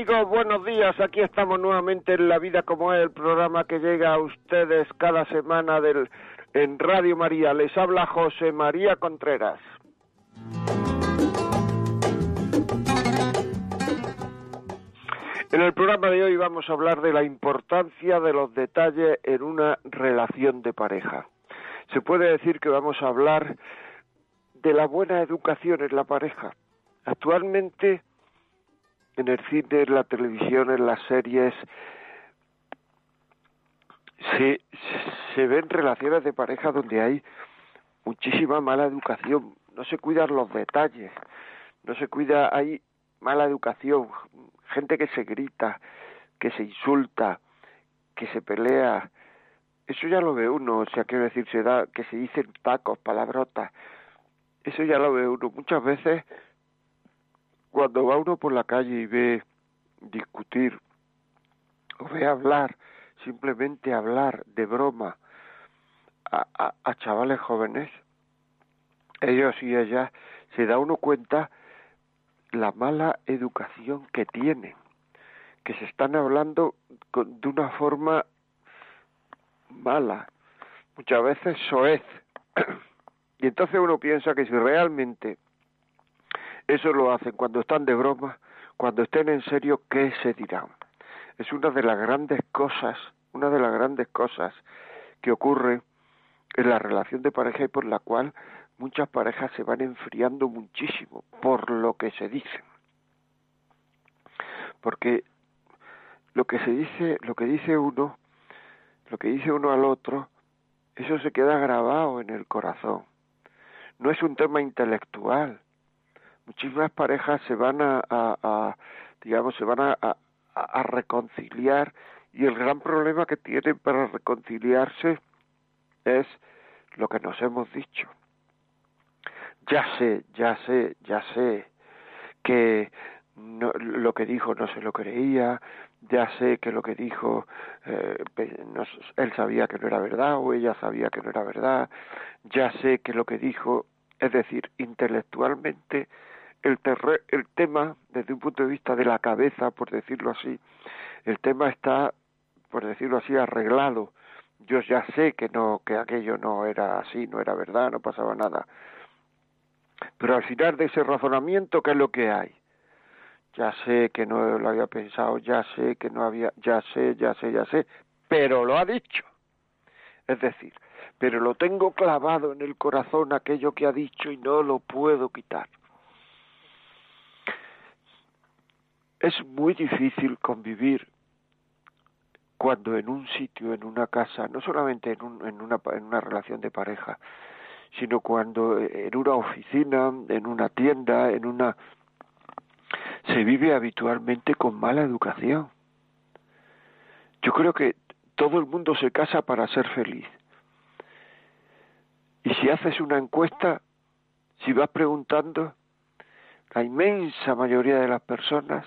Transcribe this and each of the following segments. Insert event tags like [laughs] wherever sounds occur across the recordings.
Amigos, buenos días. Aquí estamos nuevamente en La Vida como es, el programa que llega a ustedes cada semana del, en Radio María. Les habla José María Contreras. En el programa de hoy vamos a hablar de la importancia de los detalles en una relación de pareja. Se puede decir que vamos a hablar de la buena educación en la pareja. Actualmente en el cine, en la televisión, en las series, se, se ven relaciones de pareja donde hay muchísima mala educación, no se cuidan los detalles, no se cuida, hay mala educación, gente que se grita, que se insulta, que se pelea, eso ya lo ve uno, o sea, quiero decir, se da, que se dicen tacos, palabrotas, eso ya lo ve uno. Muchas veces cuando va uno por la calle y ve discutir o ve hablar, simplemente hablar de broma a, a, chavales jóvenes, ellos y ellas se da uno cuenta la mala educación que tienen, que se están hablando de una forma mala, muchas veces soez. [clears throat] y entonces uno piensa que si realmente eso lo hacen cuando están de broma, cuando estén en serio, ¿qué se dirán? Es una de las grandes cosas, una de las grandes cosas que ocurre en la relación de pareja y por la cual muchas parejas se van enfriando muchísimo por lo que se dicen. Porque lo que se dice, lo que dice uno, lo que dice uno al otro, eso se queda grabado en el corazón. No es un tema intelectual, muchísimas parejas se van a, digamos, se van a, a, reconciliar y el gran problema que tienen para reconciliarse es lo que nos hemos dicho. Ya sé, ya sé, ya sé que no, lo que dijo no se lo creía, ya sé que lo que dijo eh, él sabía que no era verdad o ella sabía que no era verdad, ya sé que lo que dijo, es decir, intelectualmente el, el tema, desde un punto de vista de la cabeza, por decirlo así, el tema está, por decirlo así, arreglado. Yo ya sé que no, que aquello no era así, no era verdad, no pasaba nada. Pero al final de ese razonamiento, ¿qué es lo que hay? Ya sé que no lo había pensado, ya sé que no había, ya sé, ya sé, ya sé, pero lo ha dicho. Es decir, pero lo tengo clavado en el corazón aquello que ha dicho y no lo puedo quitar. Es muy difícil convivir cuando en un sitio, en una casa, no solamente en, un, en, una, en una relación de pareja, sino cuando en una oficina, en una tienda, en una... se vive habitualmente con mala educación. Yo creo que todo el mundo se casa para ser feliz. Y si haces una encuesta, si vas preguntando, la inmensa mayoría de las personas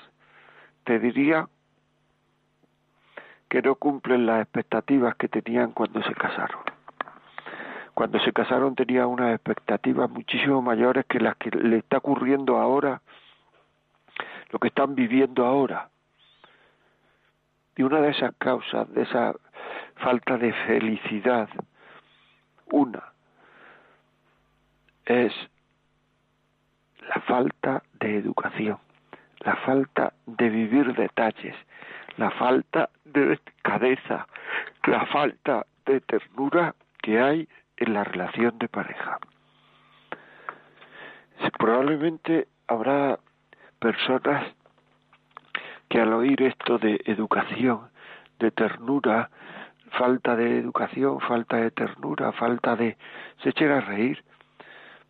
te diría que no cumplen las expectativas que tenían cuando se casaron. Cuando se casaron tenían unas expectativas muchísimo mayores que las que le está ocurriendo ahora, lo que están viviendo ahora. Y una de esas causas, de esa falta de felicidad. Una es la falta de educación, la falta de vivir detalles, la falta de cabeza, la falta de ternura que hay en la relación de pareja. Probablemente habrá personas que al oír esto de educación, de ternura, falta de educación, falta de ternura, falta de... se echen a reír,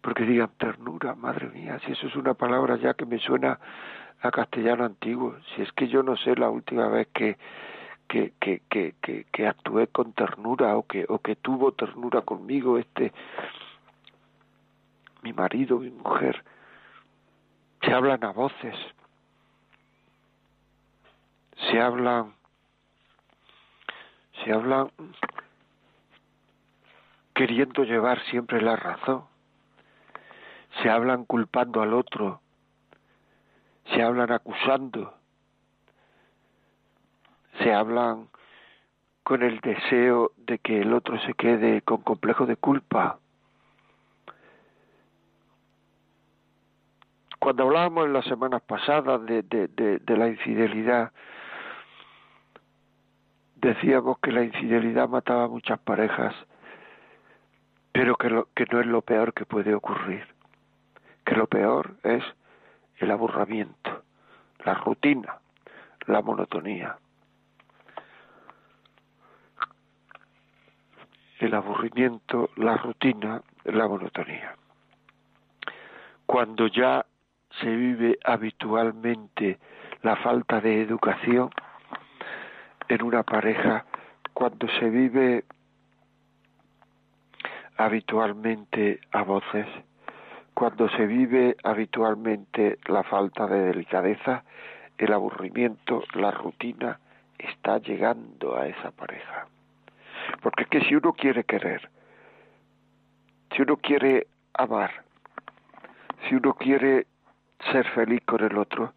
porque digan ternura, madre mía, si eso es una palabra ya que me suena a castellano antiguo, si es que yo no sé la última vez que que, que, que, que, actué con ternura o que, o que tuvo ternura conmigo este mi marido, mi mujer, se hablan a voces, se hablan, se hablan queriendo llevar siempre la razón, se hablan culpando al otro, se hablan acusando, se hablan con el deseo de que el otro se quede con complejo de culpa. Cuando hablábamos en las semanas pasadas de, de, de, la infidelidad, decíamos que la infidelidad mataba a muchas parejas, pero que, lo, que no es lo peor que puede ocurrir, que lo peor es el aburrimiento, la rutina, la monotonía. El aburrimiento, la rutina, la monotonía. Cuando ya se vive habitualmente la falta de educación en una pareja, cuando se vive habitualmente a voces, cuando se vive habitualmente la falta de delicadeza, el aburrimiento, la rutina, está llegando a esa pareja. Porque es que si uno quiere querer, si uno quiere amar, si uno quiere ser feliz con el otro,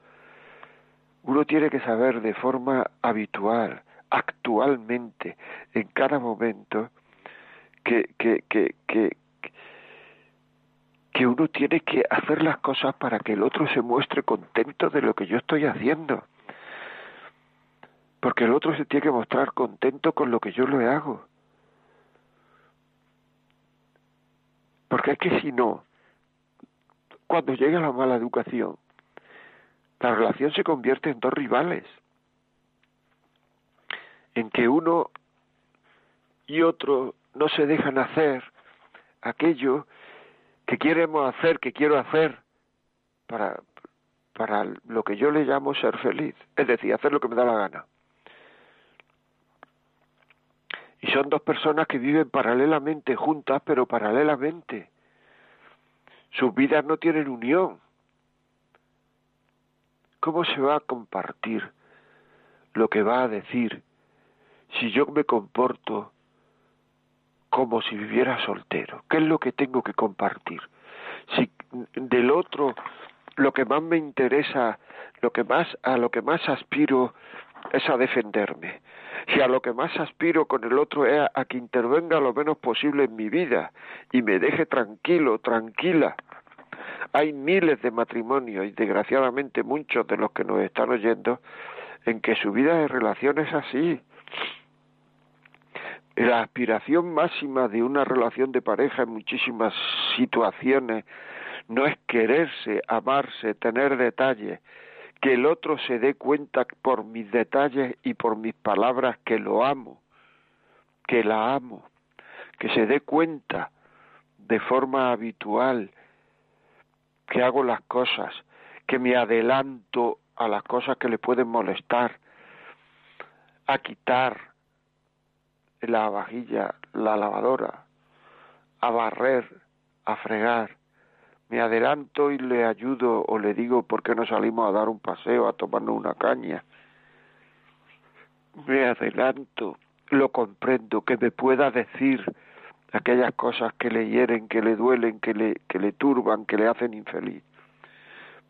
uno tiene que saber de forma habitual, actualmente, en cada momento, que, que, que, que, que uno tiene que hacer las cosas para que el otro se muestre contento de lo que yo estoy haciendo. Porque el otro se tiene que mostrar contento con lo que yo le hago. Porque es que si no, cuando llega la mala educación, la relación se convierte en dos rivales, en que uno y otro no se dejan hacer aquello que queremos hacer, que quiero hacer para, para lo que yo le llamo ser feliz, es decir, hacer lo que me da la gana. Y son dos personas que viven paralelamente juntas, pero paralelamente. Sus vidas no tienen unión. ¿Cómo se va a compartir lo que va a decir si yo me comporto como si viviera soltero. ¿Qué es lo que tengo que compartir? Si del otro lo que más me interesa, lo que más a lo que más aspiro es a defenderme. Si a lo que más aspiro con el otro es a, que intervenga lo menos posible en mi vida y me deje tranquilo, tranquila. Hay miles de matrimonios y desgraciadamente muchos de los que nos están oyendo en que su vida de relación es así la aspiración máxima de una relación de pareja en muchísimas situaciones no es quererse, amarse, tener detalles, que el otro se dé cuenta por mis detalles y por mis palabras que lo amo, que la amo, que se dé cuenta de forma habitual que hago las cosas, que me adelanto a las cosas que le pueden molestar, a quitar, la vajilla, la lavadora, a barrer, a fregar. Me adelanto y le ayudo o le digo por qué no salimos a dar un paseo, a tomarnos una caña. Me adelanto, lo comprendo, que me pueda decir aquellas cosas que le hieren, que le duelen, que le, que le turban, que le hacen infeliz.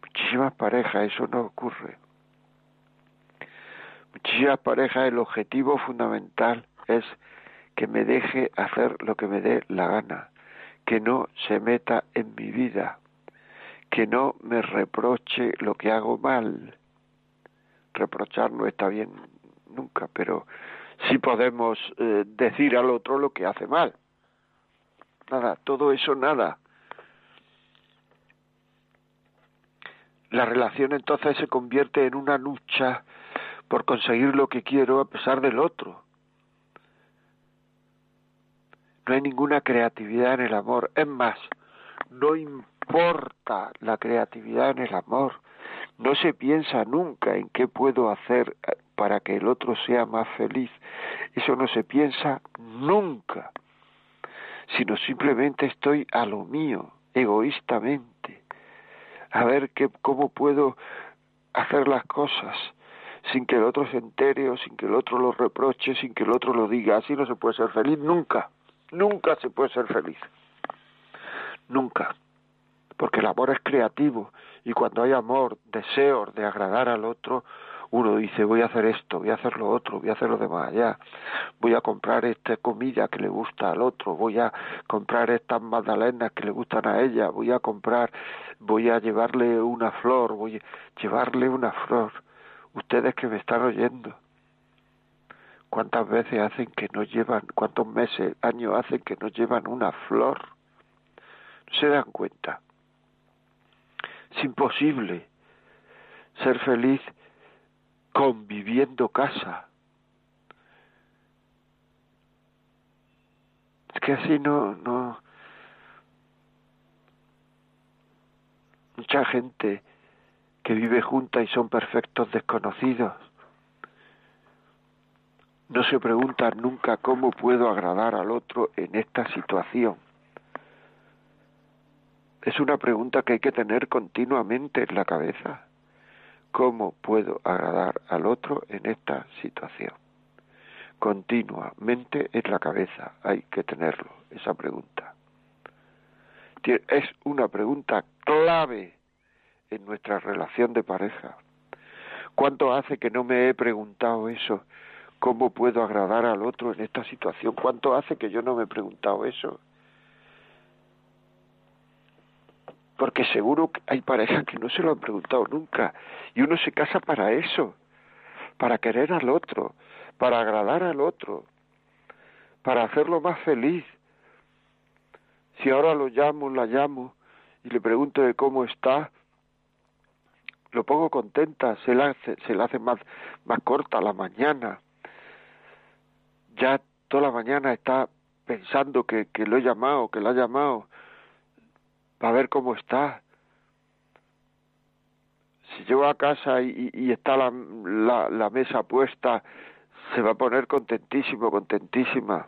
Muchísimas parejas eso no ocurre. Muchísimas parejas el objetivo fundamental es que me deje hacer lo que me dé la gana, que no se meta en mi vida, que no me reproche lo que hago mal. Reprochar no está bien nunca, pero sí podemos eh, decir al otro lo que hace mal. Nada, todo eso nada. La relación entonces se convierte en una lucha por conseguir lo que quiero a pesar del otro. No hay ninguna creatividad en el amor. Es más, no importa la creatividad en el amor. No se piensa nunca en qué puedo hacer para que el otro sea más feliz. Eso no se piensa nunca, sino simplemente estoy a lo mío, egoístamente, a ver qué, cómo puedo hacer las cosas sin que el otro se entere o sin que el otro lo reproche, sin que el otro lo diga. Así no se puede ser feliz nunca. Nunca se puede ser feliz. Nunca. Porque el amor es creativo y cuando hay amor, deseos de agradar al otro, uno dice voy a hacer esto, voy a hacer lo otro, voy a hacer lo demás allá, voy a comprar esta comida que le gusta al otro, voy a comprar estas magdalenas que le gustan a ella, voy a comprar, voy a llevarle una flor, voy a llevarle una flor. Ustedes que me están oyendo, ¿Cuántas veces hacen que no llevan, cuántos meses, años hacen que no llevan una flor? No se dan cuenta. Es imposible ser feliz conviviendo casa. Es que así no, no. Mucha gente que vive junta y son perfectos desconocidos no se pregunta nunca cómo puedo agradar al otro en esta situación. Es una pregunta que hay que tener continuamente en la cabeza. ¿Cómo puedo agradar al otro en esta situación? Continuamente en la cabeza hay que tenerlo, esa pregunta. Es una pregunta clave en nuestra relación de pareja. ¿Cuánto hace que no me he preguntado eso ¿Cómo puedo agradar al otro en esta situación? ¿Cuánto hace que yo no me he preguntado eso? Porque seguro que hay parejas que no se lo han preguntado nunca. Y uno se casa para eso, para querer al otro, para agradar al otro, para hacerlo más feliz. Si ahora lo llamo, la llamo y le pregunto de cómo está, lo pongo contenta, se la hace, se la hace más, más corta la mañana ya toda la mañana está pensando que, lo he llamado, que lo ha llamado, para ver cómo está. Si llego a casa y, y está la, la, la mesa puesta, se va a poner contentísimo, contentísima.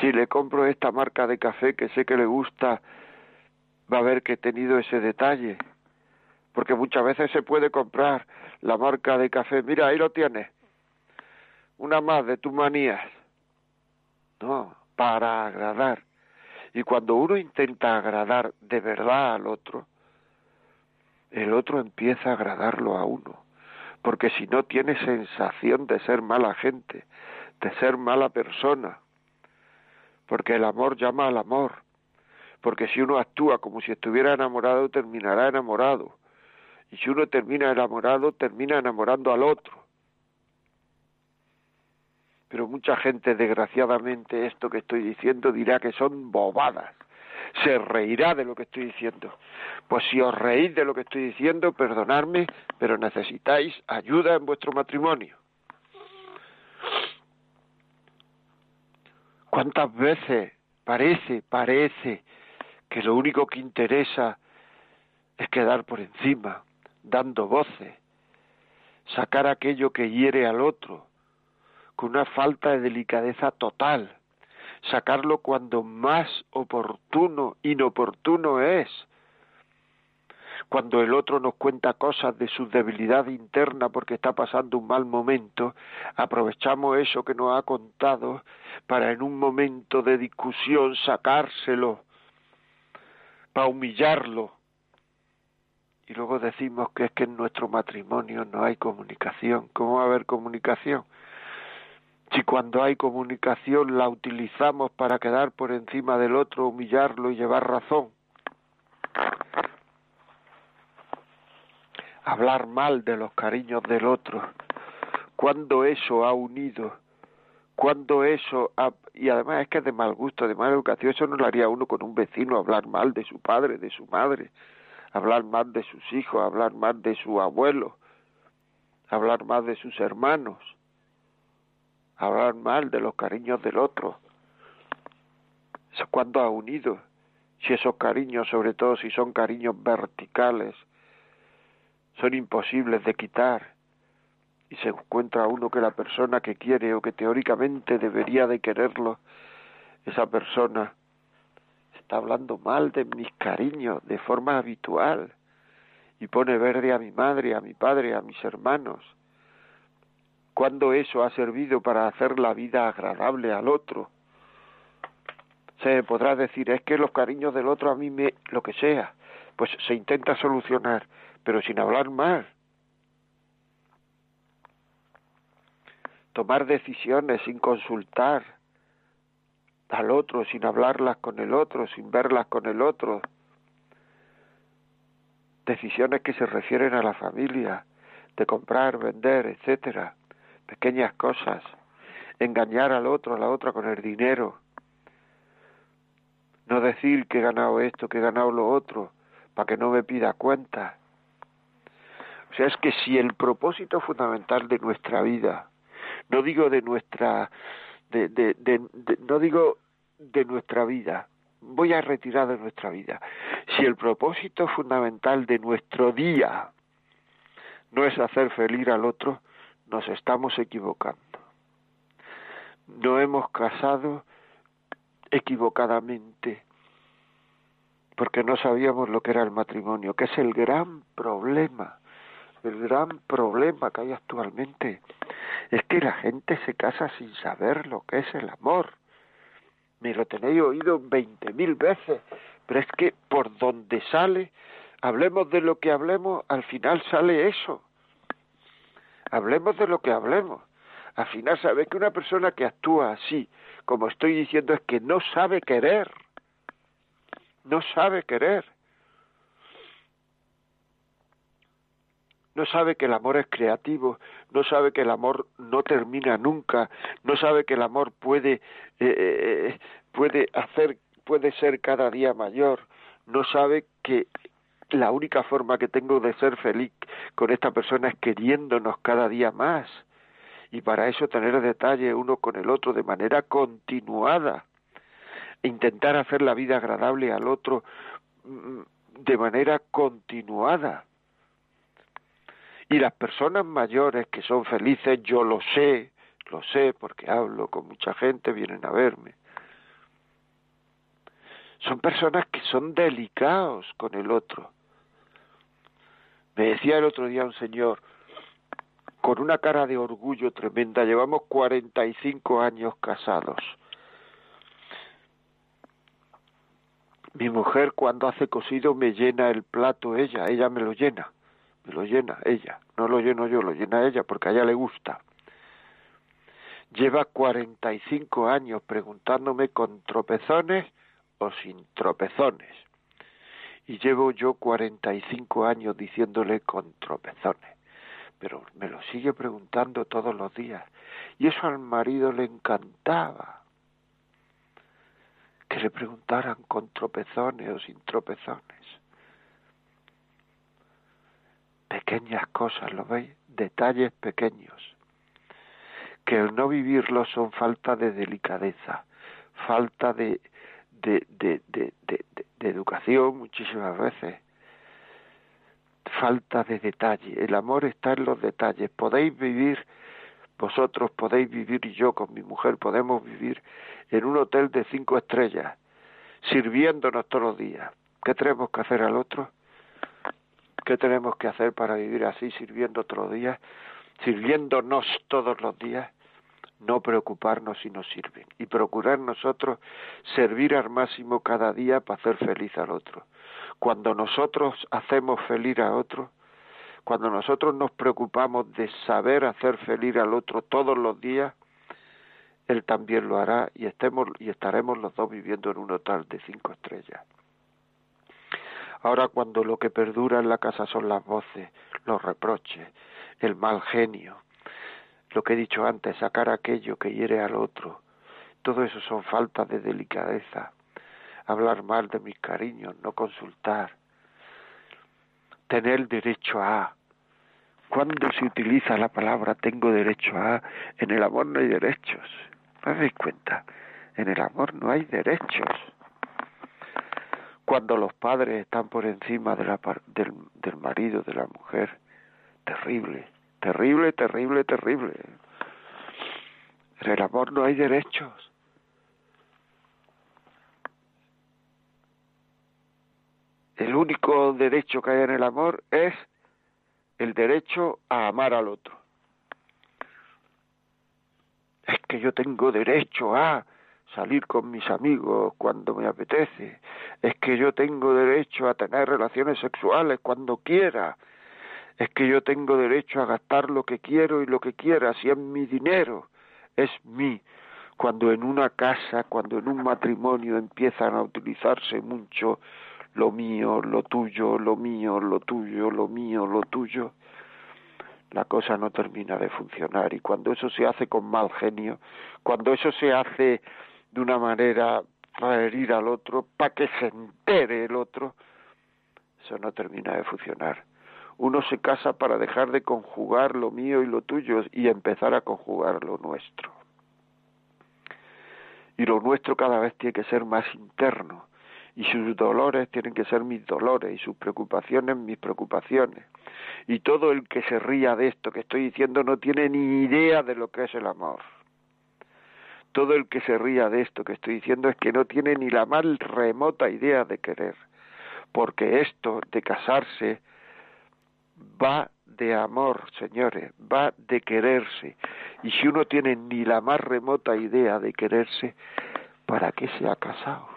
Si le compro esta marca de café que sé que le gusta, va a ver que he tenido ese detalle. Porque muchas veces se puede comprar la marca de café, mira, ahí lo tienes, una más de tus manías. No, para agradar. Y cuando uno intenta agradar de verdad al otro, el otro empieza a agradarlo a uno. Porque si no tiene sensación de ser mala gente, de ser mala persona. Porque el amor llama al amor. Porque si uno actúa como si estuviera enamorado, terminará enamorado. Y si uno termina enamorado, termina enamorando al otro. Pero mucha gente, desgraciadamente, esto que estoy diciendo dirá que son bobadas. Se reirá de lo que estoy diciendo. Pues si os reís de lo que estoy diciendo, perdonadme, pero necesitáis ayuda en vuestro matrimonio. ¿Cuántas veces parece, parece que lo único que interesa es quedar por encima, dando voces, sacar aquello que hiere al otro, con una falta de delicadeza total, sacarlo cuando más oportuno, inoportuno es. Cuando el otro nos cuenta cosas de su debilidad interna porque está pasando un mal momento, aprovechamos eso que nos ha contado para en un momento de discusión sacárselo, para humillarlo, y luego decimos que es que en nuestro matrimonio no hay comunicación. ¿Cómo va a haber comunicación? Si cuando hay comunicación la utilizamos para quedar por encima del otro, humillarlo y llevar razón. Hablar mal de los cariños del otro. Cuando eso ha unido, cuando eso ha... y además es que es de mal gusto, de mala educación, eso no lo haría uno con un vecino, hablar mal de su padre, de su madre, hablar mal de sus hijos, hablar mal de su abuelo, hablar mal de sus hermanos hablar mal de los cariños del otro. Eso cuando ha unido, si esos cariños, sobre todo si son cariños verticales, son imposibles de quitar y se encuentra uno que la persona que quiere o que teóricamente debería de quererlo, esa persona está hablando mal de mis cariños de forma habitual y pone verde a mi madre, a mi padre, a mis hermanos cuando eso ha servido para hacer la vida agradable al otro. Se podrá decir, es que los cariños del otro a mí me, lo que sea, pues se intenta solucionar, pero sin hablar mal. Tomar decisiones sin consultar al otro, sin hablarlas con el otro, sin verlas con el otro. Decisiones que se refieren a la familia, de comprar, vender, etcétera pequeñas cosas, engañar al otro, a la otra con el dinero, no decir que he ganado esto, que he ganado lo otro, para que no me pida cuenta. O sea, es que si el propósito fundamental de nuestra vida, no digo de nuestra, de, no digo de nuestra vida, voy a retirar de nuestra vida. Si el propósito fundamental de nuestro día no es hacer feliz al otro, nos estamos equivocando. No hemos casado equivocadamente porque no sabíamos lo que era el matrimonio, que es el gran problema, el gran problema que hay actualmente. Es que la gente se casa sin saber lo que es el amor. Me lo tenéis oído veinte mil veces, pero es que por donde sale, hablemos de lo que hablemos, al final sale eso. Hablemos de lo que hablemos. Al final, sabe que una persona que actúa así, como estoy diciendo, es que no sabe querer. No sabe querer. No sabe que el amor es creativo, no sabe que el amor no termina nunca, no sabe que el amor puede eh, eh, puede hacer puede ser cada día mayor, no sabe que la única forma que tengo de ser feliz con esta persona es queriéndonos cada día más. Y para eso tener detalle uno con el otro de manera continuada. Intentar hacer la vida agradable al otro mm, de manera continuada y las personas mayores que son felices yo lo sé lo sé porque hablo con mucha gente vienen a verme. Son personas que son delicados con el otro. Me decía el otro día un señor, con una cara de orgullo tremenda, llevamos 45 años casados. Mi mujer cuando hace cocido me llena el plato ella, ella me lo llena, me lo llena ella, no lo lleno yo, lo llena ella porque a ella le gusta. Lleva 45 años preguntándome con tropezones o sin tropezones. Y llevo yo 45 años diciéndole con tropezones, pero me lo sigue preguntando todos los días. Y eso al marido le encantaba. Que le preguntaran con tropezones o sin tropezones. Pequeñas cosas, ¿lo veis? Detalles pequeños, que el no vivirlos son falta de delicadeza, falta de, de, de, de, educación muchísimas veces. Falta de detalle. El amor está en los detalles. Podéis vivir, vosotros podéis vivir y yo con mi mujer podemos vivir en un hotel de cinco estrellas, sirviéndonos todos los días. ¿Qué tenemos que hacer al otro? ¿Qué tenemos que hacer para vivir así, sirviendo los días, sirviéndonos todos los días? no preocuparnos si nos sirven y procurar nosotros servir al máximo cada día para hacer feliz al otro. Cuando nosotros hacemos feliz a otro, cuando nosotros nos preocupamos de saber hacer feliz al otro todos los días, él también lo hará y estemos y estaremos los dos viviendo en un hotel de cinco estrellas. Ahora cuando lo que perdura en la casa son las voces, los reproches, el mal genio, lo que he dicho antes, sacar aquello que hiere al otro. Todo eso son faltas de delicadeza. Hablar mal de mis cariños, no consultar. Tener derecho a. ¿Cuándo se utiliza la palabra tengo derecho a? En el amor no hay derechos. ¿No dais cuenta? En el amor no hay derechos. Cuando los padres están por encima del, del marido, de la mujer, terrible Terrible, terrible, terrible. En el amor no hay derechos. El único derecho que hay en el amor es el derecho a amar al otro. Es que yo tengo derecho a salir con mis amigos cuando me apetece. Es que yo tengo derecho a tener relaciones sexuales cuando quiera es que yo tengo derecho a gastar lo que quiero y lo que quiera, si es mi dinero, es mi. Cuando en una casa, cuando en un matrimonio empiezan a utilizarse mucho lo mío, lo tuyo, lo mío, lo tuyo, lo mío, lo tuyo, la cosa no termina de funcionar. Y cuando eso se hace con mal genio, cuando eso se hace de una manera para herir al otro, para que se entere el otro, eso no termina de funcionar uno se casa para dejar de conjugar lo mío y lo tuyo y empezar a conjugar lo nuestro. Y lo nuestro cada vez tiene que ser más interno, y sus dolores tienen que ser mis dolores, y sus preocupaciones mis preocupaciones. Y todo el que se ría de esto que estoy diciendo no tiene ni idea de lo que es el amor. Todo el que se ría de esto que estoy diciendo es que no tiene ni la más remota idea de querer, porque esto de casarse, va de amor, señores, va de quererse. Y si uno tiene ni la más remota idea de quererse, ¿para qué se ha casado?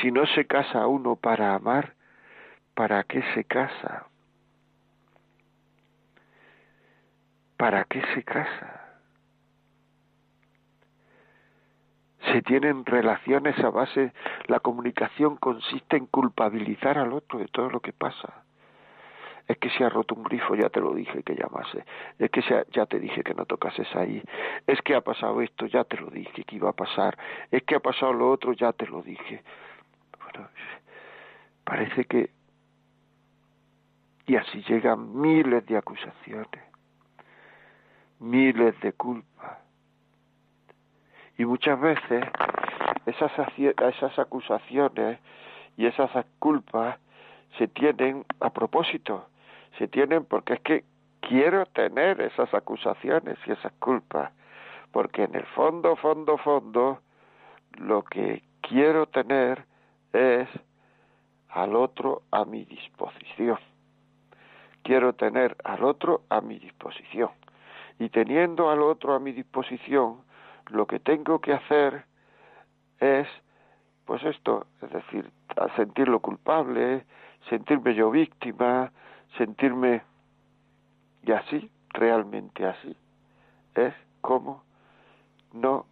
Si no se casa uno para amar, ¿para qué se casa? ¿Para qué se casa? Se tienen relaciones a base, la comunicación consiste en culpabilizar al otro de todo lo que pasa. Es que se ha roto un grifo, ya te lo dije que llamase. Es que ya te dije que no tocases ahí. Es que ha pasado esto, ya te lo dije que iba a pasar. Es que ha pasado lo otro, ya te lo dije. Bueno, parece que... Y así llegan miles de acusaciones, miles de culpas y muchas veces esas, esas acusaciones y esas culpas se tienen a propósito, se tienen porque es que quiero tener esas acusaciones y esas culpas, porque en el fondo, fondo, fondo, lo que quiero tener es al otro a mi disposición. Quiero tener al otro a mi disposición. Y teniendo al otro a mi disposición, lo que tengo que hacer es, pues esto, es decir, sentirlo culpable, sentirme yo víctima, sentirme y así, realmente así, es como no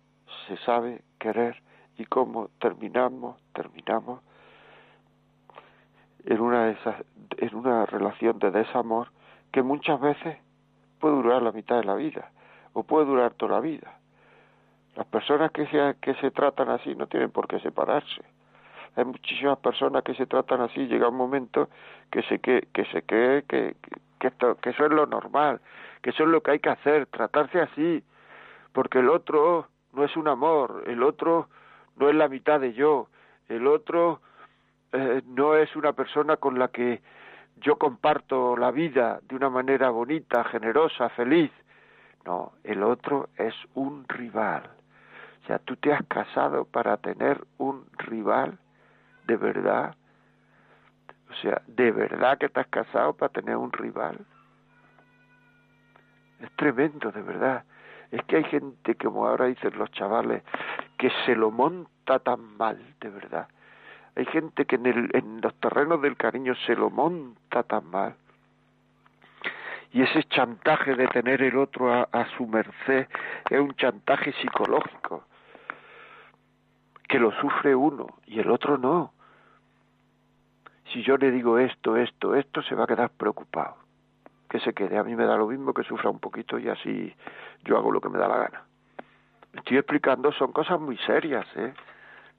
se sabe querer y cómo terminamos, terminamos en una, de esas, en una relación de desamor que muchas veces puede durar la mitad de la vida o puede durar toda la vida. Las personas que se, que se tratan así no tienen por qué separarse. Hay muchísimas personas que se tratan así, llega un momento que se, que, que se cree que, que, esto, que eso es lo normal, que eso es lo que hay que hacer, tratarse así, porque el otro no es un amor, el otro no es la mitad de yo, el otro eh, no es una persona con la que yo comparto la vida de una manera bonita, generosa, feliz. No, el otro es un rival. Sea, tú te has casado para tener un rival, de verdad. O sea, de verdad que has casado para tener un rival. Es tremendo, de verdad. Es que hay gente, como ahora dicen los chavales, que se lo monta tan mal, de verdad. Hay gente que en, el, en los terrenos del cariño se lo monta tan mal. Y ese chantaje de tener el otro a su merced es un chantaje psicológico, que lo sufre uno y el otro no. Si yo le digo esto, esto, esto, se va a quedar preocupado que se quede. A mí me da lo mismo que sufra un poquito y así yo hago lo que me da la gana. Estoy explicando, son cosas muy serias, ¿eh?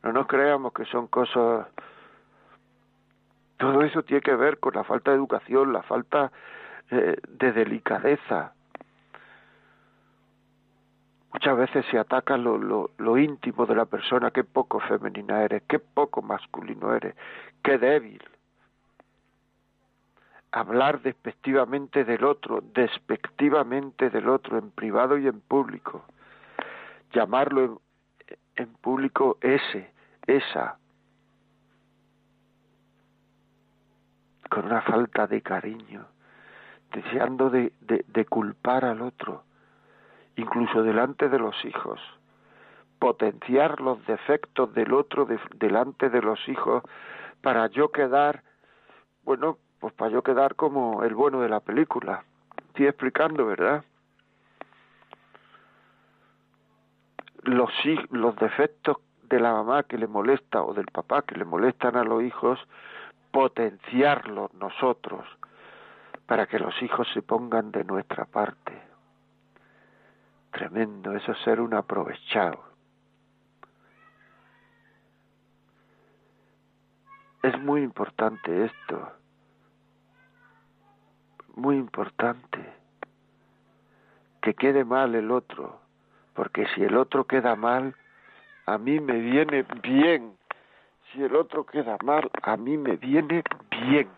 No nos creamos que son cosas... Todo eso tiene que ver con la falta de educación, la falta eh, de delicadeza. Muchas veces se ataca lo, lo, lo íntimo de la persona, qué poco femenina eres, qué poco masculino eres, qué débil. Hablar despectivamente del otro, despectivamente del otro, en privado y en público, llamarlo en, público ese, esa, con una falta de cariño, deseando de, de, culpar al otro, incluso delante de los hijos, potenciar los defectos del otro delante de los hijos para yo quedar, bueno, pues para yo quedar como el bueno de la película. Estoy explicando, ¿verdad? Los, los defectos de la mamá que le molesta o del papá que le molestan a los hijos, potenciarlos nosotros para que los hijos se pongan de nuestra parte. Tremendo, eso es ser un aprovechado. Es muy importante esto muy importante que quede mal el otro, porque si el otro queda mal, a mí me viene bien. Si el otro queda mal, a mí me viene bien.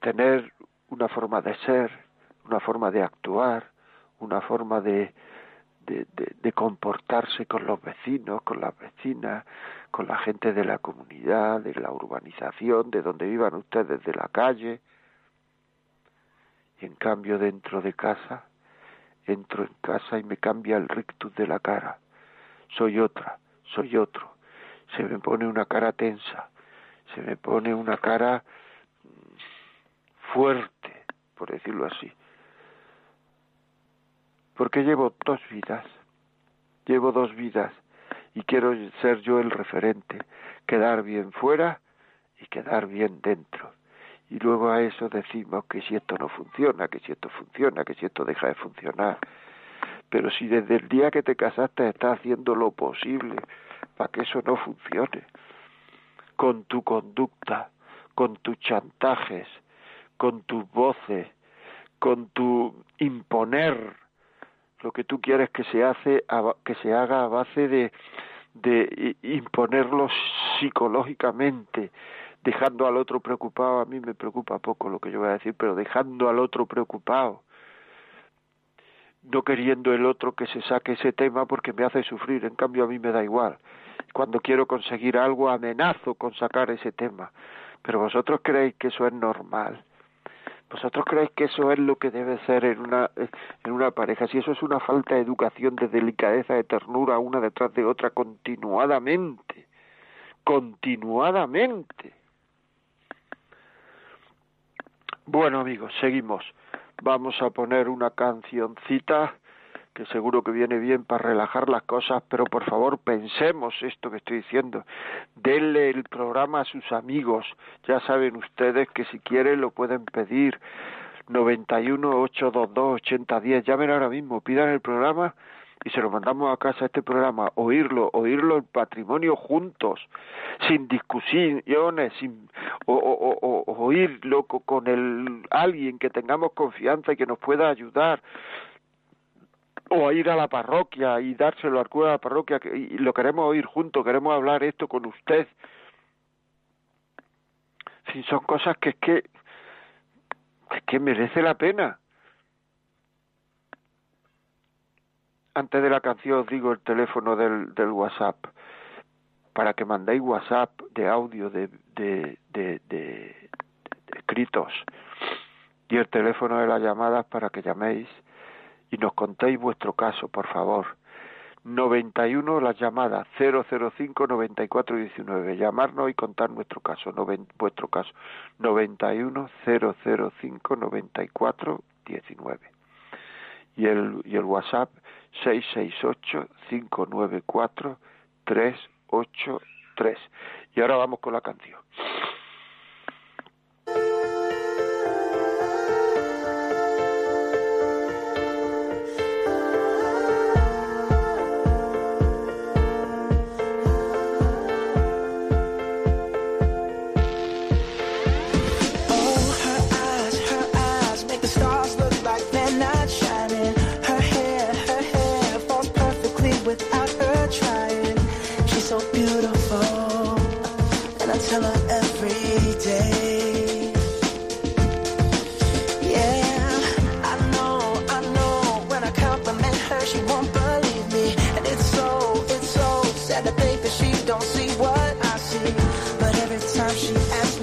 Tener una forma de ser, una forma de actuar, una forma de, de, comportarse con los vecinos, con las vecinas, con la gente de la comunidad, de la urbanización, de donde vivan ustedes, de la calle. Y en cambio dentro de casa, entro en casa y me cambia el rictus de la cara. Soy otra, soy otro. Se me pone una cara tensa, se me pone una cara fuerte, por decirlo así porque llevo dos vidas, llevo dos vidas y quiero ser yo el referente, quedar bien fuera y quedar bien dentro. Y luego a eso decimos que si esto no funciona, que si esto funciona, que si esto deja de funcionar. Pero si desde el día que te casaste estás haciendo lo posible para que eso no funcione, con tu conducta, con tus chantajes, con tus voces, con tu imponer lo que tú quieres que se hace que se haga a base de de imponerlo psicológicamente dejando al otro preocupado. A mí me preocupa poco lo que yo voy a decir pero dejando al otro preocupado no queriendo el otro que se saque ese tema porque me hace sufrir. En cambio a mí me da igual. Cuando quiero conseguir algo amenazo con sacar ese tema. Pero vosotros creéis que eso es normal ¿Vosotros creéis que eso es lo que debe ser en una, en una pareja? Si eso es una falta de educación, de delicadeza, de ternura, una detrás de otra, continuadamente, continuadamente. Bueno amigos, seguimos. Vamos a poner una cancioncita que seguro que viene bien para relajar las cosas, pero por favor pensemos esto que estoy diciendo. Denle el programa a sus amigos. Ya saben ustedes que si quieren lo pueden pedir. 91 822 8010. Llamen ahora mismo, pidan el programa y se lo mandamos a casa este programa, oírlo, oírlo el patrimonio juntos, sin discusiones, sin o, o, o, oírlo con el alguien que tengamos confianza y que nos pueda ayudar o a ir a la parroquia y dárselo al cura de la parroquia y lo queremos oír juntos, queremos hablar esto con usted. Si son cosas que es que es que merece la pena. Antes de la canción os digo el teléfono del, del WhatsApp para que mandéis WhatsApp de audio de, de, de, de escritos. Y el teléfono de las llamadas para que llaméis y nos contéis vuestro caso, por favor. 91 las llamadas 005 94 19 llamarnos y contar nuestro caso vuestro caso. 91 005 94 19 y el y el WhatsApp 668 594 383 y ahora vamos con la canción continuamos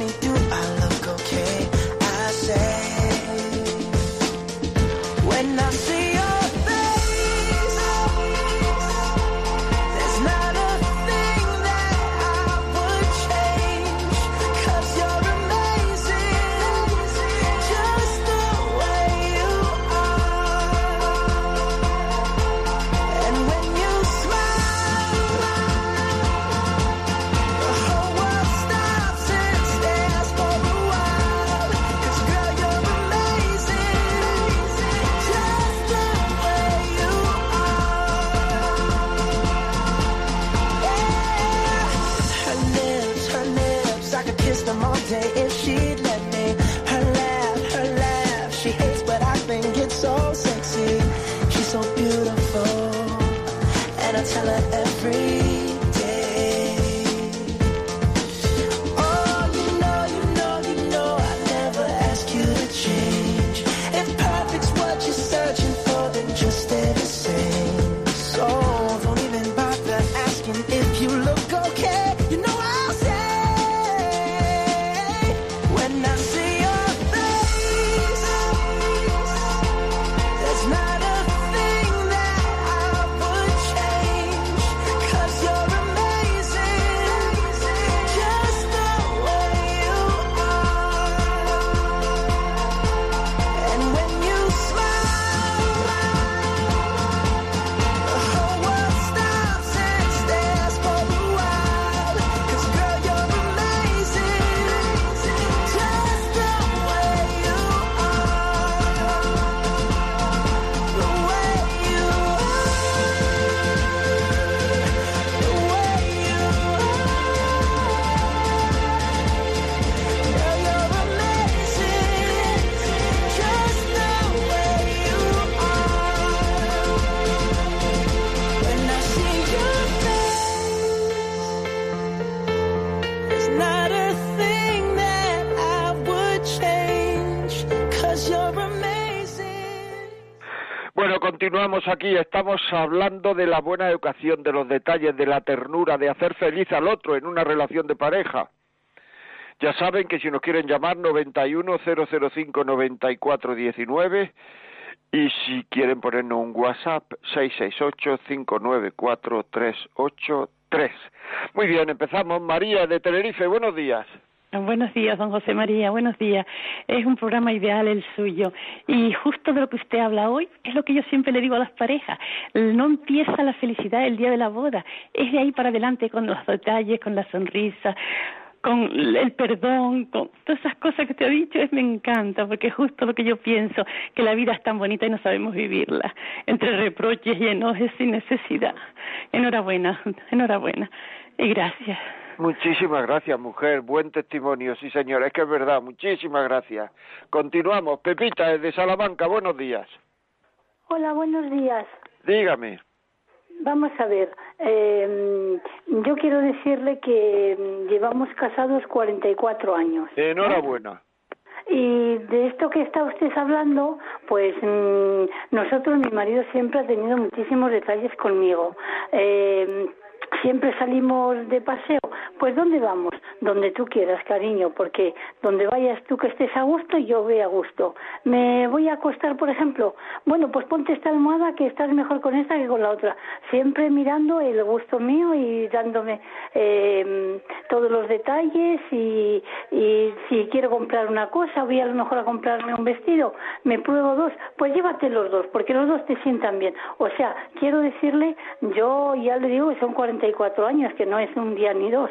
hablando de la buena educación, de los detalles, de la ternura, de hacer feliz al otro en una relación de pareja. Ya saben que si nos quieren llamar 910059419 y si quieren ponernos un WhatsApp 668-594-383. Muy bien, empezamos. María de Tenerife, buenos días. Buenos días, don José María, buenos días. Es un programa ideal el suyo. Y justo de lo que usted habla hoy es lo que yo siempre le digo a las parejas. No empieza la felicidad el día de la boda, es de ahí para adelante con los detalles, con la sonrisa, con el perdón, con todas esas cosas que te he dicho, es, me encanta, porque es justo lo que yo pienso, que la vida es tan bonita y no sabemos vivirla, entre reproches y enojes sin necesidad. Enhorabuena, enhorabuena, y gracias. Muchísimas gracias, mujer. Buen testimonio, sí, señora. Es que es verdad. Muchísimas gracias. Continuamos. Pepita, desde Salamanca. Buenos días. Hola, buenos días. Dígame. Vamos a ver. Eh, yo quiero decirle que mm, llevamos casados 44 años. Enhorabuena. Y de esto que está usted hablando, pues mm, nosotros, mi marido siempre ha tenido muchísimos detalles conmigo. Eh, siempre salimos de paseo. Pues ¿dónde vamos? donde tú quieras, cariño, porque donde vayas tú que estés a gusto, yo voy a gusto. Me voy a acostar, por ejemplo, bueno, pues ponte esta almohada que estás mejor con esta que con la otra. Siempre mirando el gusto mío y dándome eh, todos los detalles y, y si quiero comprar una cosa, voy a lo mejor a comprarme un vestido, me pruebo dos, pues llévate los dos, porque los dos te sientan bien. O sea, quiero decirle, yo ya le digo que son 44 años, que no es un día ni dos.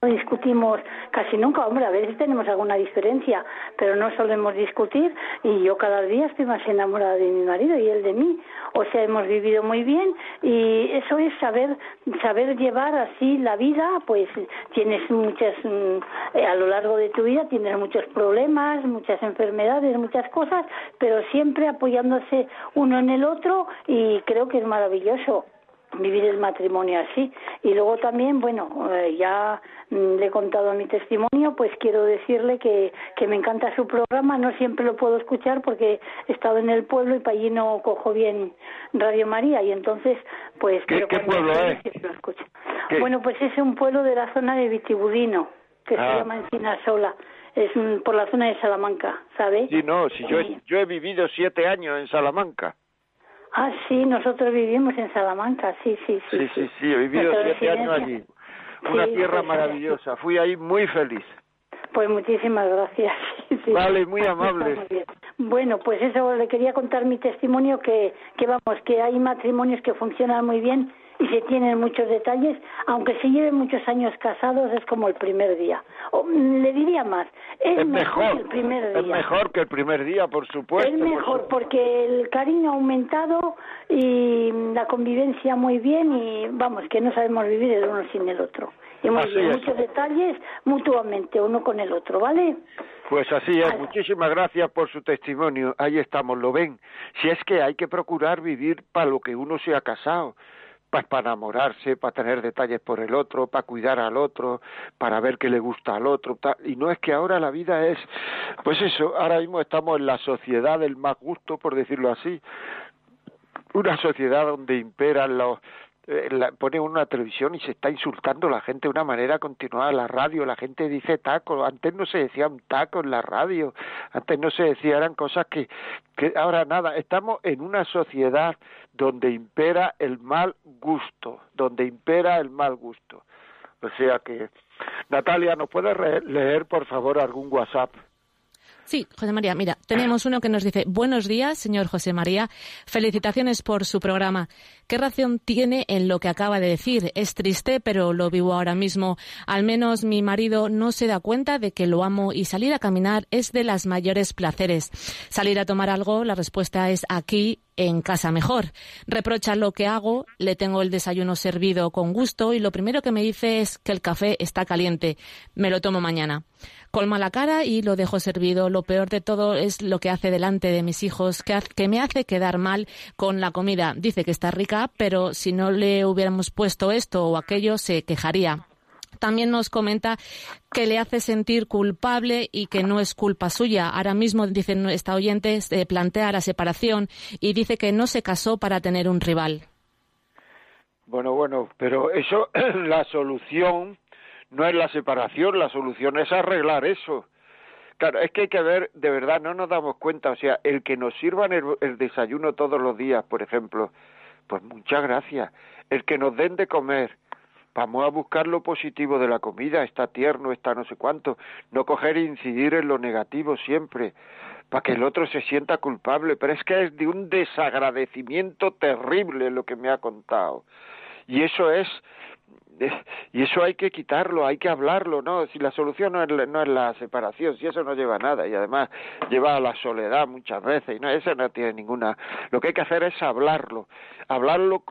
No discutimos casi nunca, hombre, a veces tenemos alguna diferencia, pero no solemos discutir y yo cada día estoy más enamorada de mi marido y él de mí. O sea, hemos vivido muy bien y eso es saber saber llevar así la vida, pues tienes muchas mm, a lo largo de tu vida tienes muchos problemas, muchas enfermedades, muchas cosas, pero siempre apoyándose uno en el otro y creo que es maravilloso vivir el matrimonio así. Y luego también, bueno, eh, ya mm, le he contado mi testimonio, pues quiero decirle que, que me encanta su programa, no siempre lo puedo escuchar porque he estado en el pueblo y para allí no cojo bien Radio María y entonces, pues... ¿Qué, pueblo es? Bueno, pues es un pueblo de la zona de Vitibudino, que se ah. llama Encina Sola es por la zona de Salamanca, ¿sabe? Sí, no, si yo, yo he vivido siete años en Salamanca. Ah, sí, nosotros vivimos en Salamanca, sí, sí, sí. Sí, sí, sí, he vivido siete años allí. Una tierra maravillosa, fui ahí muy feliz. Pues muchísimas gracias. [laughs] Vale, muy amable. Bueno, pues eso le quería contar mi testimonio que, que vamos, que hay matrimonios que funcionan muy bien y se tienen muchos detalles, aunque se lleven muchos años casados, es como el primer día. O, mm, le diría más, es, mejor, que el primer día. Es mejor que el primer día, por supuesto. Es mejor porque el cariño ha aumentado y la convivencia muy bien y vamos, que no sabemos vivir el uno sin el otro. Y muchos detalles mutuamente, uno con el otro, ¿vale? Pues así es, muchísimas gracias por su testimonio. Ahí estamos, lo ven. Si es que hay que procurar vivir para lo que uno se ha casado para enamorarse, para tener detalles por el otro, para cuidar al otro, para ver qué le gusta al otro, y no es que ahora la vida es, pues eso, ahora mismo estamos en la sociedad del más gusto, por decirlo así, una sociedad donde imperan los, eh, pone una televisión y se está insultando a la gente de una manera continuada. La radio, la gente dice taco. Antes no se decía un taco en la radio. Antes no se decía, eran cosas que, que ahora nada. Estamos en una sociedad donde impera el mal gusto, donde impera el mal gusto. O sea que, Natalia, ¿nos puedes leer, por favor, algún WhatsApp? Sí, José María, mira, tenemos uno que nos dice, buenos días, señor José María, felicitaciones por su programa. ¿Qué razón tiene en lo que acaba de decir? Es triste, pero lo vivo ahora mismo. Al menos mi marido no se da cuenta de que lo amo y salir a caminar es de las mayores placeres. Salir a tomar algo, la respuesta es aquí en casa mejor. Reprocha lo que hago, le tengo el desayuno servido con gusto y lo primero que me dice es que el café está caliente. Me lo tomo mañana colma la cara y lo dejo servido. Lo peor de todo es lo que hace delante de mis hijos, que me hace quedar mal con la comida. Dice que está rica, pero si no le hubiéramos puesto esto o aquello, se quejaría también nos comenta que le hace sentir culpable y que no es culpa suya. Ahora mismo, dice esta oyente, se plantea la separación y dice que no se casó para tener un rival. Bueno, bueno, pero eso, [clears throat] la solución no es la separación, la solución es arreglar eso. Claro, es que hay que ver, de verdad, no nos damos cuenta, o sea, el que nos sirvan el, desayuno todos los días, por ejemplo, pues muchas gracias. El que nos den de comer, vamos a buscar lo positivo de la comida, está tierno, está no sé cuánto, no coger e incidir en lo negativo siempre, para que el otro se sienta culpable, pero es que es de un desagradecimiento terrible lo que me ha contado. Y eso es [laughs] y eso hay que quitarlo, hay que hablarlo, ¿no? Si la solución no es, no es la separación, si eso no lleva a nada y además lleva a la soledad muchas veces y no, eso no tiene ninguna. Lo que hay que hacer es hablarlo, hablarlo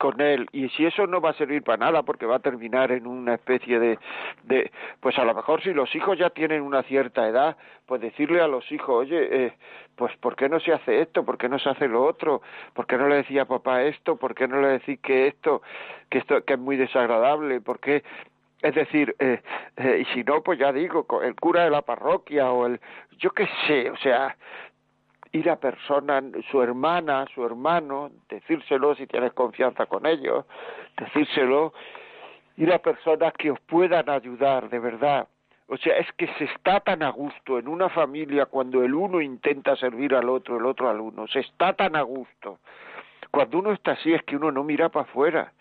con él. Y si eso no va a servir para nada porque va a terminar en una especie de, de pues a lo mejor si los hijos ya tienen una cierta edad pues decirle a los hijos oye eh, pues por qué no se hace esto por qué no se hace lo otro por qué no le decía a papá esto por qué no le decís que esto que esto que es muy desagradable por qué es decir, eh, eh, y si no, pues ya digo, el cura de la parroquia o el, yo qué sé, o sea, ir a persona, su hermana, su hermano, decírselo si tienes confianza con ellos, decírselo y las personas que os puedan ayudar, de verdad. O sea, es que se está tan a gusto en una familia cuando el uno intenta servir al otro, el otro al uno. Se está tan a gusto. Cuando uno está así es que uno no mira para afuera.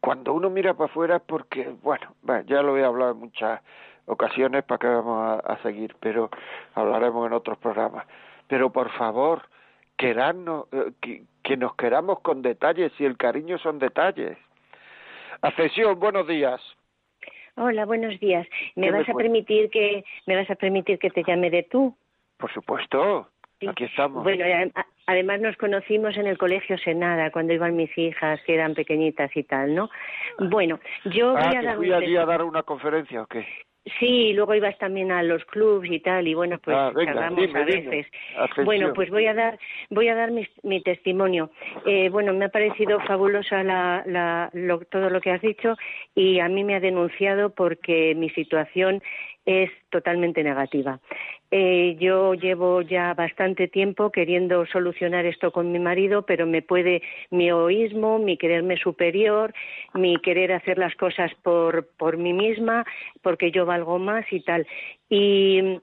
Cuando uno mira para afuera es porque, bueno, ya lo he hablado en muchas ocasiones para que vamos a, seguir, pero hablaremos en otros programas. Pero por favor, querarnos, eh, que, que nos queramos con detalles y el cariño son detalles. Accesión, buenos días. Hola, buenos días. ¿Me vas a permitir que me vas a permitir que te llame de tú? Por supuesto. Aquí estamos. Bueno, además nos conocimos en el colegio Senada cuando iban mis hijas que eran pequeñitas y tal, ¿no? Bueno, yo ah, voy a dar fui allí a dar una conferencia o qué? Sí, luego ibas también a los clubs y tal, y bueno, pues ah, a veces. Bueno, pues voy a dar, voy a dar mi, mi testimonio. Eh, bueno, me ha parecido fabulosa la, la, todo lo que has dicho y a mí me ha denunciado porque mi situación es totalmente negativa. Eh, yo llevo ya bastante tiempo queriendo solucionar esto con mi marido, pero me puede mi egoísmo, mi quererme superior, mi querer hacer las cosas por, por mí misma, porque yo valgo más y tal. Y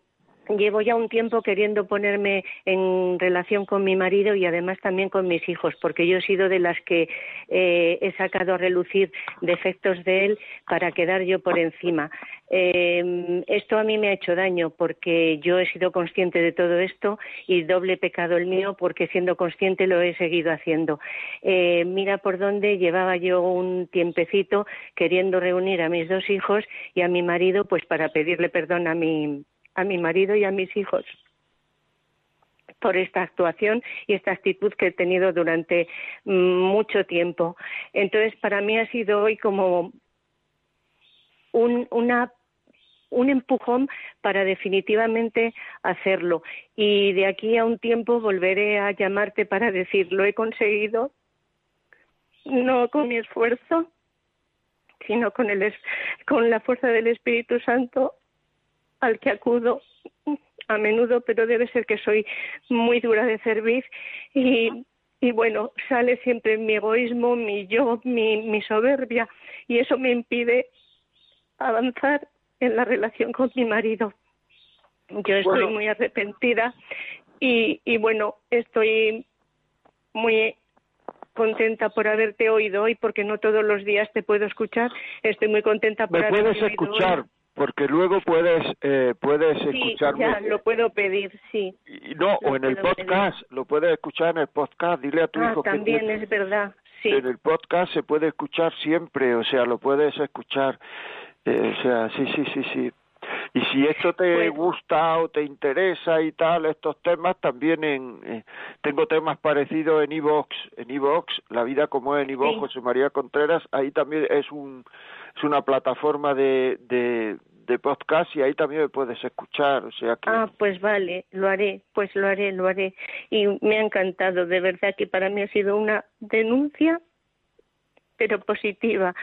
llevo ya un tiempo queriendo ponerme en relación con mi marido y además también con mis hijos, porque yo he sido de las que eh, he sacado a relucir defectos de él para quedar yo por encima. Eh, esto a mí me ha hecho daño porque yo he sido consciente de todo esto y doble pecado el mío porque siendo consciente lo he seguido haciendo. Eh, mira por dónde llevaba yo un tiempecito queriendo reunir a mis dos hijos y a mi marido pues para pedirle perdón a mi a mi marido y a mis hijos por esta actuación y esta actitud que he tenido durante mucho tiempo. Entonces, para mí ha sido hoy como un, una, un empujón para definitivamente hacerlo. Y de aquí a un tiempo volveré a llamarte para decir, lo he conseguido, no con mi esfuerzo, sino con, el, con la fuerza del Espíritu Santo al que acudo a menudo, pero debe ser que soy muy dura de servir y, y bueno, sale siempre mi egoísmo, mi yo, mi, mi soberbia y eso me impide avanzar en la relación con mi marido. Yo estoy muy arrepentida y, y bueno, estoy muy contenta por haberte oído hoy porque no todos los días te puedo escuchar. Estoy muy contenta por ¿Me puedes escuchar, porque luego puedes eh, puedes sí, escucharme ya lo puedo pedir sí. Y no o en el podcast lo puedes escuchar en el podcast dile a tu ah, hijo también es verdad sí. En el podcast se puede escuchar siempre o sea lo puedes escuchar. Eh, o sea sí sí sí sí. Y si esto te Pues- gusta o te interesa y tal, estos temas, también en, eh, tengo temas parecidos en iVox, en iVox, La vida como es en iVox, Sí. José María Contreras, ahí también es un es una plataforma de, de, de podcast y ahí también me puedes escuchar, o sea que... Ah, pues vale, lo haré, pues lo haré, lo haré. Y me ha encantado, de verdad que para mí ha sido una denuncia, pero positiva.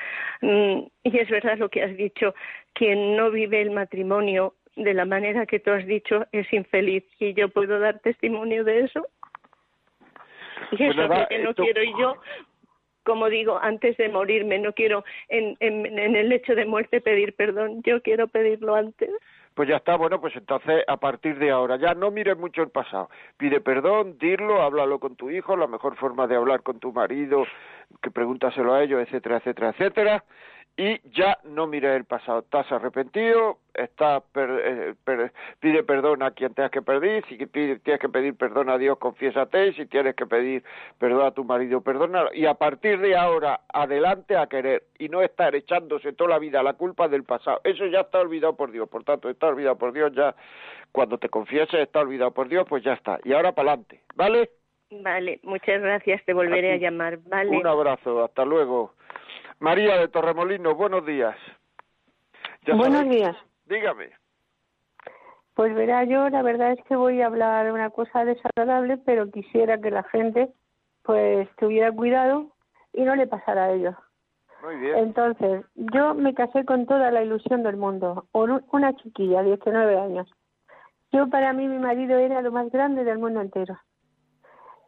Mm, Y es verdad lo que has dicho, quien no vive el matrimonio de la manera que tú has dicho es infeliz y yo puedo dar testimonio de eso. Y eso Bueno, es lo que no esto- quiero yo. Como digo, antes de morirme, no quiero en, en, en el hecho de muerte pedir perdón, yo quiero pedirlo antes. Pues ya está, bueno, pues entonces a partir de ahora ya no mires mucho el pasado. Pide perdón, dirlo, háblalo con tu hijo, la mejor forma de hablar con tu marido, que pregúntaselo a ellos, etcétera, etcétera, etcétera. Y ya no mires el pasado. Estás arrepentido, estás per- eh, per- pide perdón a quien tengas que pedir, si pide- tienes que pedir perdón a Dios, confiésate, y si tienes que pedir perdón a tu marido, perdónalo. Y a partir de ahora, adelante a querer y no estar echándose toda la vida la culpa del pasado. Eso ya está olvidado por Dios. Por tanto, está olvidado por Dios ya. Cuando te confieses, está olvidado por Dios, pues ya está. Y ahora para adelante, ¿vale? Vale, muchas gracias, te volveré A llamar, vale. Un abrazo, hasta luego. María de Torremolinos, buenos días. Ya Buenos sabéis- días. Dígame. Pues verá, yo la verdad es que voy a hablar una cosa desagradable, pero quisiera que la gente pues tuviera cuidado y no le pasara a ellos. Muy bien. Entonces, yo me casé con toda la ilusión del mundo, con un- una chiquilla, 19 años. Yo para mí mi marido era lo más grande del mundo entero.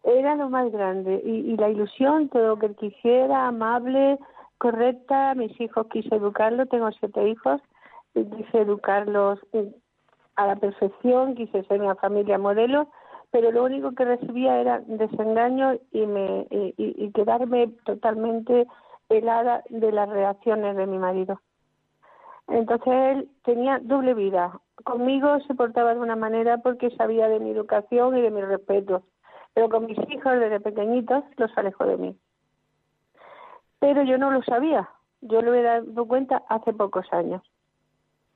era lo más grande y, y la ilusión, todo lo que él quisiera, amable, correcta. Mis hijos quise educarlo, tengo siete hijos, quise educarlos a la perfección, quise ser una familia modelo, pero lo único que recibía era desengaño y, me, y, quedarme totalmente helada de las reacciones de mi marido. Entonces él tenía doble vida. Conmigo se portaba de una manera porque sabía de mi educación y de mi respeto, pero con mis hijos desde pequeñitos los alejó de mí. Pero yo no lo sabía, yo lo he dado cuenta hace pocos años.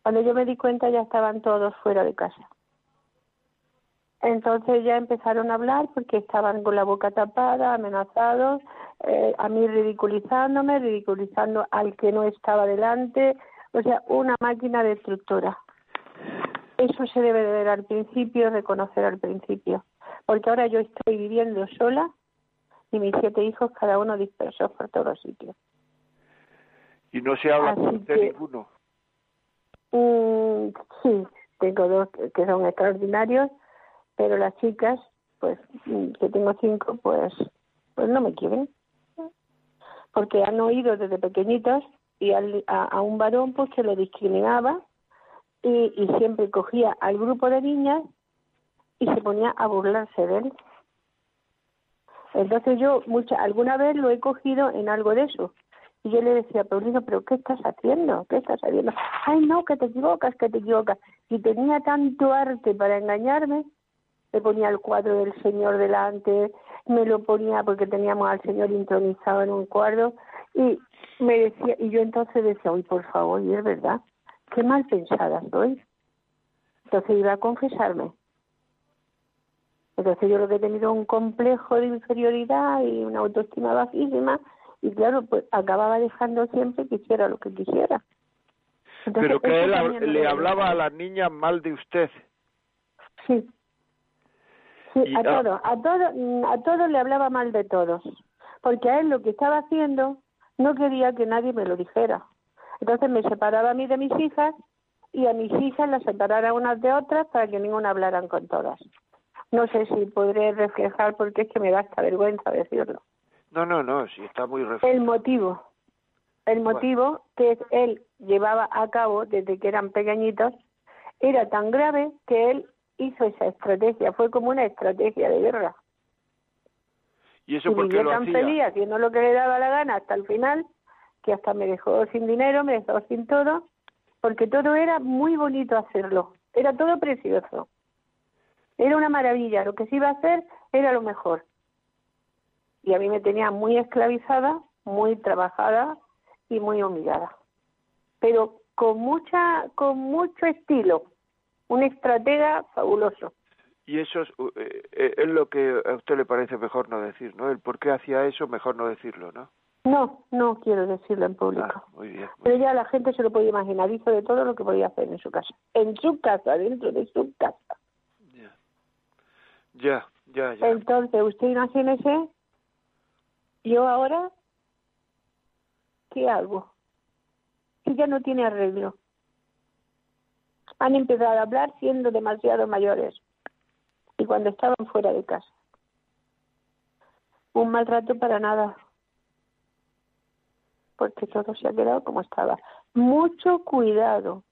Cuando yo me di cuenta ya estaban todos fuera de casa. Entonces ya empezaron a hablar porque estaban con la boca tapada, amenazados, eh, a mí ridiculizándome, ridiculizando al que no estaba delante, o sea, una máquina destructora. Eso se debe de ver al principio, reconocer al principio, porque ahora yo estoy viviendo sola y mis siete hijos cada uno dispersos por todos los sitios. Y no se habla con usted ninguno. Mm, sí, tengo dos que son extraordinarios, pero las chicas, pues mm, que tengo cinco, pues, pues no me quieren, porque han oído desde pequeñitos y a, un varón pues se lo discriminaba y, y siempre cogía al grupo de niñas y se ponía a burlarse de él. Entonces yo mucha, alguna vez lo he cogido en algo de eso y yo le decía, Paulino, ¿pero qué estás haciendo? ¿Qué estás haciendo? Ay, no, que te equivocas, que te equivocas. Y tenía tanto arte para engañarme, le ponía el cuadro del Señor delante, me lo ponía porque teníamos al Señor intronizado en un cuadro, y me decía, y yo entonces decía, uy, por favor, y es verdad, qué mal pensada soy. Entonces iba a confesarme. Entonces yo lo que he tenido un complejo de inferioridad y una autoestima bajísima, y claro, pues acababa dejando siempre que hiciera lo que quisiera. Pero que él le hablaba a las niñas mal de usted. Sí. Sí, a todos, a todos, a todos le hablaba mal de todos, porque a él lo que estaba haciendo no quería que nadie me lo dijera. Entonces me separaba a mí de mis hijas y a mis hijas las separara unas de otras para que ninguna hablaran con todas. No sé si podré reflejar porque es que me da esta vergüenza decirlo. No, no, no, sí está muy El motivo, el motivo que él llevaba a cabo desde que eran pequeñitos era tan grave que él hizo esa estrategia, fue como una estrategia de guerra. ¿Y eso porque lo tan hacía? feliz haciendo lo que le daba la gana hasta el final, que hasta me dejó sin dinero, me dejó sin todo, porque todo era muy bonito hacerlo, era todo precioso. Era una maravilla, lo que se iba a hacer era lo mejor y a mí me tenía muy esclavizada, muy trabajada y muy humillada. Pero con mucha, con mucho estilo, un estratega fabuloso. Y eso es, eh, eh, es, lo que a usted le parece mejor no decir, ¿no? El por qué hacía eso, mejor no decirlo, ¿no? No, no quiero decirlo en público. Ah, muy bien, Pero ya la gente se lo puede imaginar, hizo de todo lo que podía hacer en su casa. En su casa, dentro de su casa. Ya, ya, ya. ya. Entonces, usted imagínese yo ahora, ¿qué hago? Ya no tiene arreglo. Han empezado a hablar siendo demasiado mayores y cuando estaban fuera de casa. Un mal rato para nada, porque todo se ha quedado como estaba. Mucho cuidado,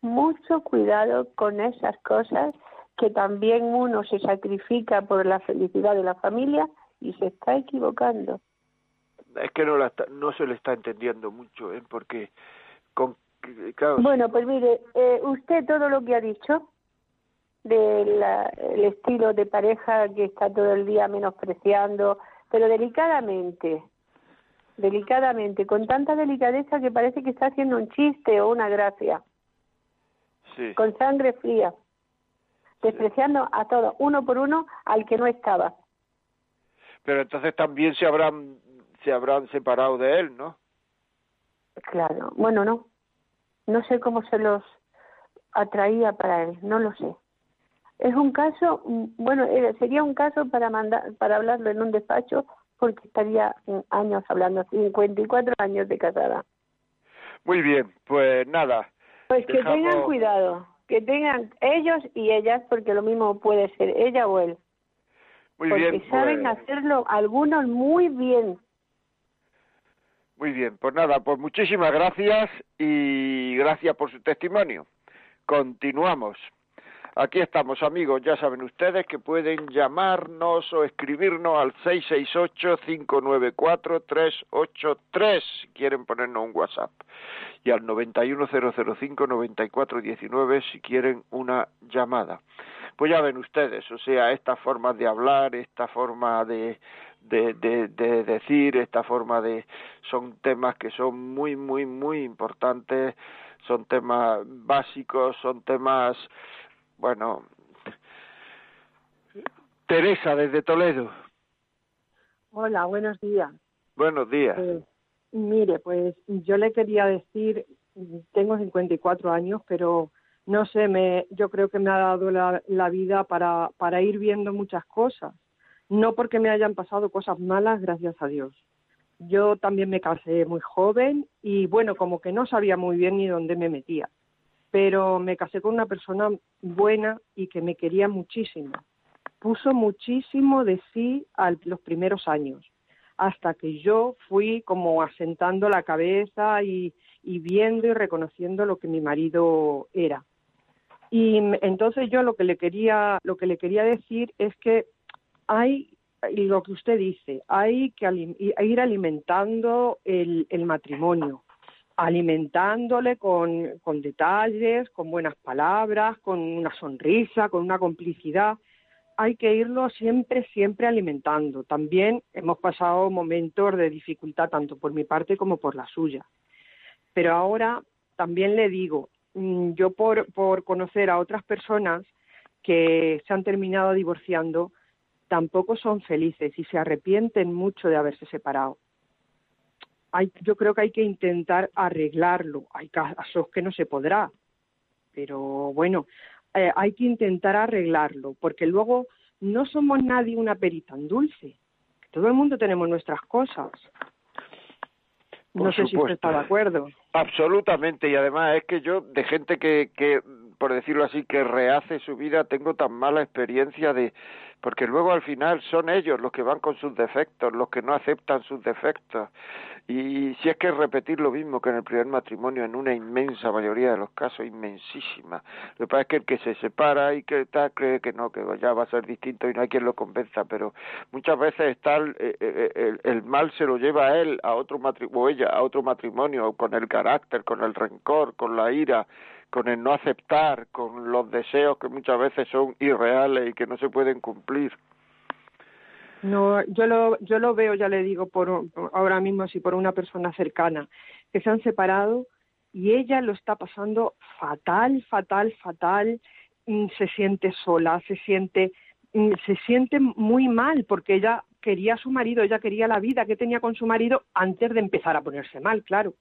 mucho cuidado con esas cosas que también uno se sacrifica por la felicidad de la familia y se está equivocando. Es que no, la no se le está entendiendo mucho, ¿eh? porque con, Bueno, pues mire, eh, usted todo lo que ha dicho del el estilo de pareja que está todo el día menospreciando, pero delicadamente, delicadamente, con tanta delicadeza que parece que está haciendo un chiste o una gracia. Sí. Con sangre fría, despreciando a todos, uno por uno, al que no estaba pero entonces también se habrán se habrán separado de él, ¿no? Claro, bueno, no. No sé cómo se los atraía para él, no lo sé. Es un caso, mm, bueno, sería un caso para mandar para hablarlo en un despacho porque estaría años hablando, 54 años de casada. Muy bien, pues nada. Pues que tengan cuidado, que tengan ellos y ellas, porque lo mismo puede ser ella o él. Muy porque saben pues. hacerlo algunos muy bien. Muy bien, pues nada, pues muchísimas gracias y gracias por su testimonio. Continuamos. Aquí estamos, amigos. Ya saben ustedes que pueden llamarnos o escribirnos al 668-594-383 si quieren ponernos un WhatsApp. Y al 91005-9419 si quieren una llamada. Pues ya ven ustedes, o sea, esta forma de hablar, esta forma de, de, de, de decir, esta forma de... son temas que son muy, muy, muy importantes, son temas básicos, son temas bueno, Teresa desde Toledo. Hola, buenos días. Buenos días. Eh, mire, pues yo le quería decir, tengo 54 años, pero no sé, me, yo creo que me ha dado la, la vida para, para ir viendo muchas cosas. No porque me hayan pasado cosas malas, gracias a Dios. Yo también me casé muy joven y bueno, como que no sabía muy bien ni dónde me metía pero me casé con una persona buena y que me quería muchísimo. Puso muchísimo de sí a los primeros años, hasta que yo fui como asentando la cabeza y, viendo y reconociendo lo que mi marido era. Y entonces yo lo que le quería, lo que le quería decir es que hay lo que usted dice, hay que ir alimentando el matrimonio alimentándole con, con detalles, con buenas palabras, con una sonrisa, con una complicidad. Hay que irlo siempre, siempre alimentando. También hemos pasado momentos de dificultad, tanto por mi parte como por la suya. Pero ahora también le digo, yo por, por conocer a otras personas que se han terminado divorciando, tampoco son felices y se arrepienten mucho de haberse separado yo creo que hay que intentar arreglarlo. Hay casos que no se podrá, pero bueno, eh, hay que intentar arreglarlo, porque luego no somos nadie una perita en dulce. Todo el mundo tenemos nuestras cosas. No sé si usted está de acuerdo. Absolutamente, y además es que yo, de gente que, que, por decirlo así, que rehace su vida, tengo tan mala experiencia de, porque luego al final son ellos los que van con sus defectos, los que no aceptan sus defectos. Y si es que repetir lo mismo que en el primer matrimonio, en una inmensa mayoría de los casos, inmensísima. Lo que pasa es que el que se separa y que está cree que no, que ya va a ser distinto y no hay quien lo convenza, pero muchas veces está el, eh, eh, el, mal se lo lleva a él, a otro matrimonio, o ella, a otro matrimonio, con el carácter, con el rencor, con la ira, con el no aceptar, con los deseos que muchas veces son irreales y que no se pueden cumplir. No, yo lo, yo lo veo, ya le digo, por, ahora mismo así por una persona cercana, que se han separado y ella lo está pasando fatal, fatal, fatal, mm, se siente sola, se siente, mm, se siente muy mal porque ella quería a su marido, ella quería la vida que tenía con su marido antes de empezar a ponerse mal, claro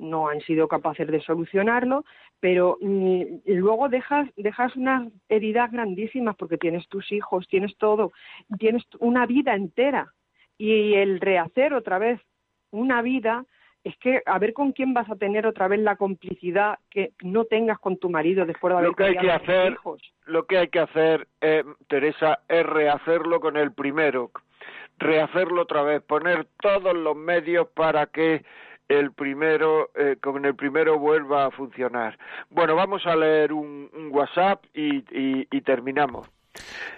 no han sido capaces de solucionarlo, pero mm, luego dejas, dejas unas heridas grandísimas porque tienes tus hijos, tienes todo, tienes una vida entera. Y el rehacer otra vez una vida es que a ver con quién vas a tener otra vez la complicidad que no tengas con tu marido después de haber lo que hay que hacer hijos. lo que hay que hacer eh, Teresa es rehacerlo con el primero rehacerlo otra vez poner todos los medios para que el primero, eh, con el primero vuelva a funcionar. Bueno, vamos a leer un, WhatsApp y, y terminamos.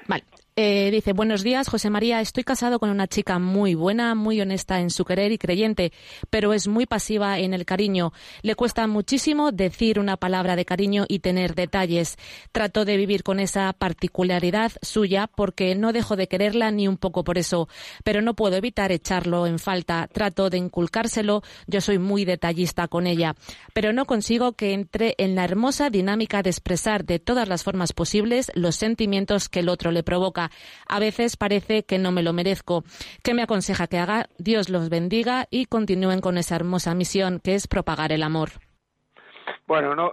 Vale. Eh, dice, buenos días, José María. Estoy casado con una chica muy buena, muy honesta en su querer y creyente, pero es muy pasiva en el cariño. Le cuesta muchísimo decir una palabra de cariño y tener detalles. Trato de vivir con esa particularidad suya porque no dejo de quererla ni un poco por eso, pero no puedo evitar echarlo en falta. Trato de inculcárselo. Yo soy muy detallista con ella, pero no consigo que entre en la hermosa dinámica de expresar de todas las formas posibles los sentimientos que el otro le provoca. A veces parece que no me lo merezco. ¿Qué me aconseja que haga? Dios los bendiga y continúen con esa hermosa misión que es propagar el amor. Bueno, no,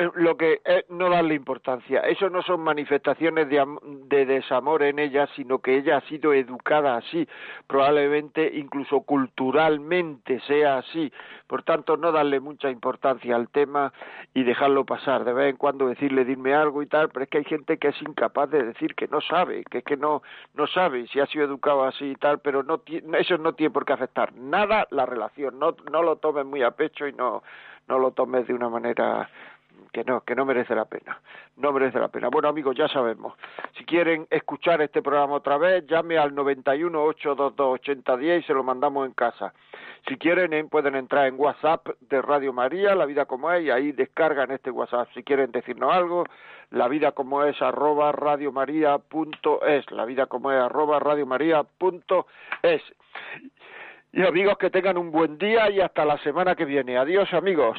eh, lo que es no darle importancia. Eso no son manifestaciones de, de, desamor en ella, sino que ella ha sido educada así, probablemente incluso culturalmente sea así. Por tanto, no darle mucha importancia al tema y dejarlo pasar. De vez en cuando decirle, dime algo y tal, pero es que hay gente que es incapaz de decir que no sabe, que es que no, no sabe si ha sido educado así y tal, pero no eso no tiene por qué afectar nada la relación. No, no lo tomes muy a pecho y no, no lo tomes de una manera que no, que no merece la pena, no merece la pena. Bueno amigos, ya sabemos, si quieren escuchar este programa otra vez, llame al 91 822 8010 y se lo mandamos en casa. Si quieren pueden entrar en WhatsApp de Radio María, La Vida Como Es, y ahí descargan este WhatsApp. Si quieren decirnos algo, la vida como es arroba radiomaria.es, la vida como es arroba radiomaria.es. Y amigos, que tengan un buen día y hasta la semana que viene. Adiós amigos.